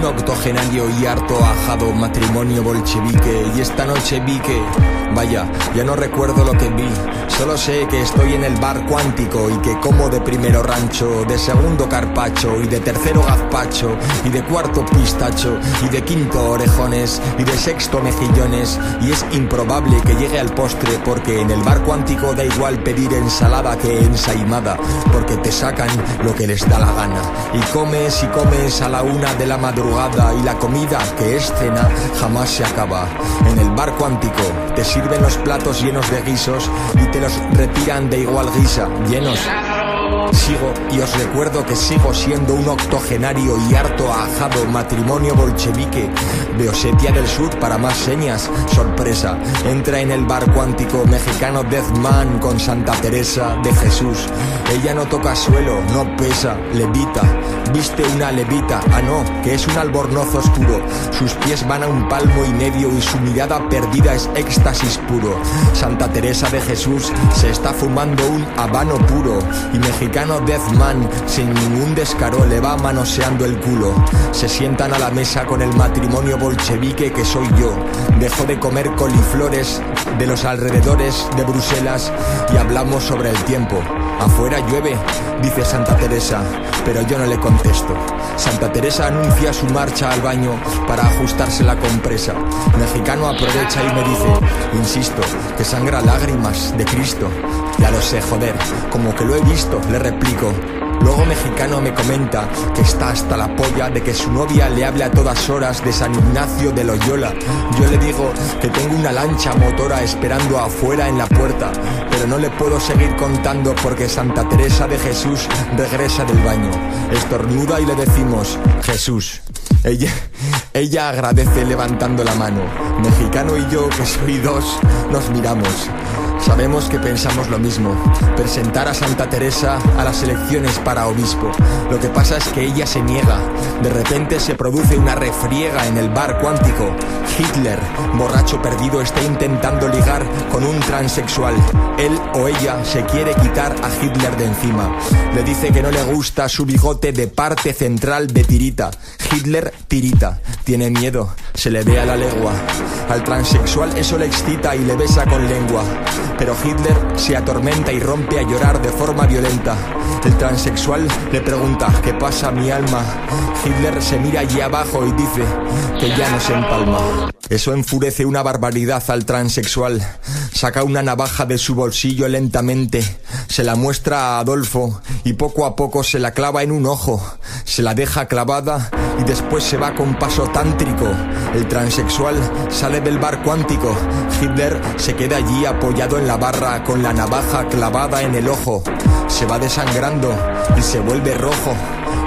octogenario y harto ajado matrimonio bolchevique. Y esta noche vi que, vaya, ya no recuerdo lo que vi, solo sé que estoy en el bar cuántico y que como de primero rancho, de segundo carpacho y de tercero gazpacho y de cuarto pistacho y de quinto orejones y de sexto mejillones. Y es improbable que llegue al postre porque en el bar cuántico da igual pedir ensalada que ensaimada porque te sacan lo que les da la gana. Y comes y comes a la una de la madrugada y la comida que es cena jamás se acaba. En el bar cuántico te sirven los platos llenos de guisos y te los retiran de igual guisa, llenos. Sigo y os recuerdo que sigo siendo un octogenario y harto ajado matrimonio bolchevique de Osetia del Sur para más señas. Sorpresa, entra en el bar cuántico mexicano Deathman con Santa Teresa de Jesús. Ella no toca suelo, no pesa, levita, viste una levita, ah no, que es un albornoz oscuro. Sus pies van a un palmo y medio y su mirada perdida es éxtasis puro. Santa Teresa de Jesús se está fumando un habano puro y mexicano Deathman sin ningún descaro le va manoseando el culo. Se sientan a la mesa con el matrimonio bolchevique que soy yo. Dejo de comer coliflores de los alrededores de Bruselas y hablamos sobre el tiempo. Afuera llueve, dice Santa Teresa, pero yo no le contesto. Santa Teresa anuncia su marcha al baño para ajustarse la compresa. Mexicano aprovecha y me dice, insisto, que sangra lágrimas de Cristo. Ya lo sé, joder, como que lo he visto, le replico. Luego mexicano me comenta que está hasta la polla de que su novia le hable a todas horas de San Ignacio de Loyola. Yo le digo que tengo una lancha motora esperando afuera en la puerta, pero no le puedo seguir contando porque Santa Teresa de Jesús regresa del baño. Estornuda y le decimos, Jesús. Ella, ella agradece levantando la mano. Mexicano y yo, que soy dos, nos miramos. Sabemos que pensamos lo mismo, presentar a Santa Teresa a las elecciones para obispo. Lo que pasa es que ella se niega. De repente se produce una refriega en el bar cuántico. Hitler, borracho perdido, está intentando ligar con un transexual. Él o ella se quiere quitar a Hitler de encima. Le dice que no le gusta su bigote de parte central de tirita. Hitler tirita, tiene miedo, se le ve a la legua. Al transexual eso le excita y le besa con lengua. Pero Hitler se atormenta y rompe a llorar de forma violenta. El transexual le pregunta, ¿qué pasa mi alma? Hitler se mira allí abajo y dice que ya no se empalma. Eso enfurece una barbaridad al transexual. Saca una navaja de su bolsillo lentamente, se la muestra a Adolfo y poco a poco se la clava en un ojo, se la deja clavada y después se va con paso tántrico. El transexual sale del bar cuántico. Hitler se queda allí apoyado en la barra con la navaja clavada en el ojo. Se va desangrando y se vuelve rojo.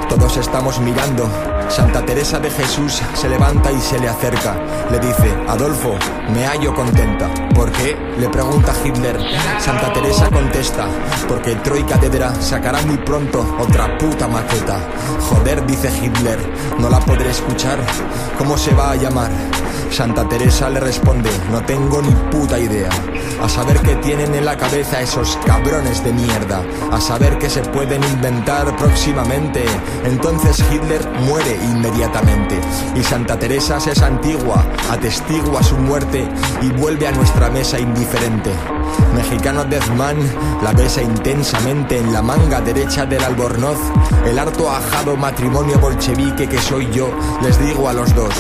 Todos estamos mirando. Santa Teresa de Jesús se levanta y se le acerca. Le dice, Adolfo, me hallo contenta. ¿Por qué? Le pregunta Hitler. Santa Teresa contesta, porque Troy Catedra sacará muy pronto otra puta maqueta. Joder, dice Hitler, no la podré escuchar. ¿Cómo se va a llamar? Santa Teresa le responde, no tengo ni puta idea. A saber qué tienen en la cabeza esos cabrones de mierda. A saber qué se pueden inventar próximamente. Entonces Hitler muere inmediatamente. Y Santa Teresa se santigua, atestigua su muerte y vuelve a nuestra mesa indiferente. Mexicano Deathman la besa intensamente en la manga derecha del albornoz. El harto ajado matrimonio bolchevique que soy yo, les digo a los dos,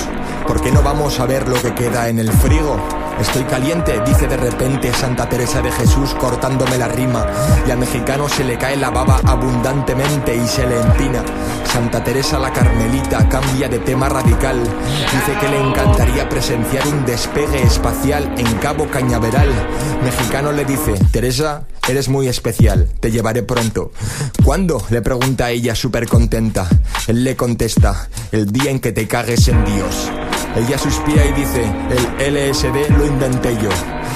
¿por qué no vamos a ver lo que queda en el frigo? Estoy caliente, dice de repente Santa Teresa de Jesús cortándome la rima. Y al mexicano se le cae la baba abundantemente y se le empina. Santa Teresa la Carmelita cambia de tema radical. Dice que le encantaría presenciar un despegue espacial en Cabo Cañaveral. Mexicano le dice, Teresa, eres muy especial, te llevaré pronto. ¿Cuándo? le pregunta ella súper contenta. Él le contesta, el día en que te cagues en Dios. Ella suspira y dice, el LSD lo inventé yo.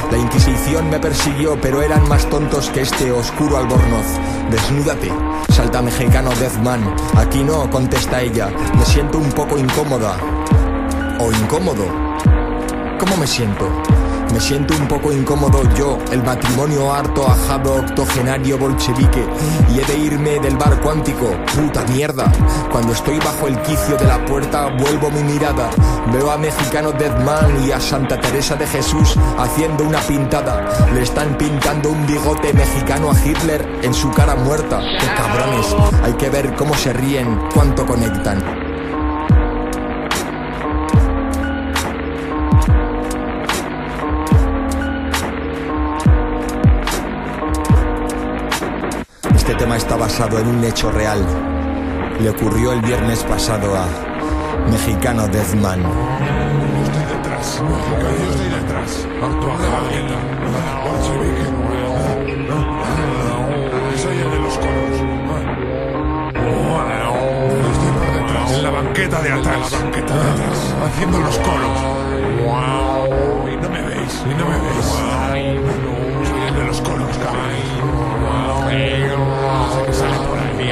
La Inquisición me persiguió, pero eran más tontos que este oscuro albornoz. Desnúdate, salta mexicano Deathman. Aquí no, contesta ella, me siento un poco incómoda. ¿O incómodo? ¿Cómo me siento? Me siento un poco incómodo yo, el matrimonio harto, ajado, octogenario, bolchevique. Y he de irme del bar cuántico, puta mierda. Cuando estoy bajo el quicio de la puerta, vuelvo mi mirada. Veo a Mexicano Deadman y a Santa Teresa de Jesús haciendo una pintada. Le están pintando un bigote mexicano a Hitler en su cara muerta. ¡Qué cabrones! Hay que ver cómo se ríen, cuánto conectan. Este tema está basado en un hecho real. Le ocurrió el viernes pasado a Mexicano Deathman. Estoy detrás. Yo estoy detrás. El de los. En la banqueta de atrás. Haciendo los coros. Y no me veis. Y no me veis alguien de los conozca. Sé que sale por ahí.